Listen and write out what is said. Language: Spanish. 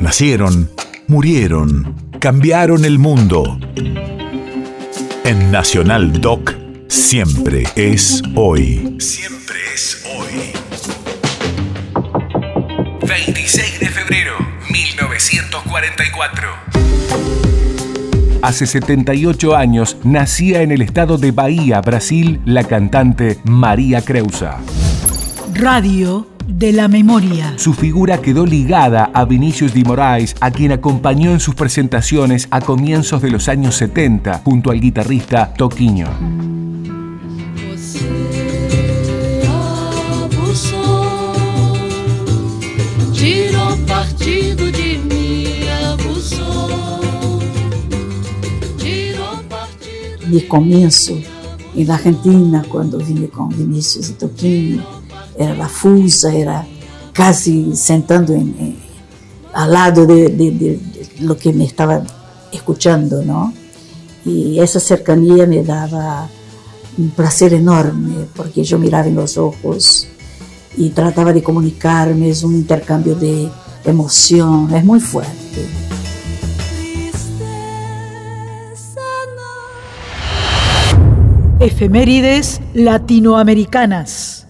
Nacieron, murieron, cambiaron el mundo. En Nacional Doc, siempre es hoy. Siempre es hoy. 26 de febrero, 1944. Hace 78 años nacía en el estado de Bahía, Brasil, la cantante María Creusa. Radio de la memoria. Su figura quedó ligada a Vinicius de Moraes, a quien acompañó en sus presentaciones a comienzos de los años 70 junto al guitarrista Toquinho. Mi comienzo en la Argentina, cuando vine con Vinicius y Toquinho, era la fusa, era casi sentando en, al lado de, lo que me estaba escuchando, ¿no? Y esa cercanía me daba un placer enorme, porque yo miraba en los ojos y trataba de comunicarme, es un intercambio de emoción, es muy fuerte. Efemérides latinoamericanas.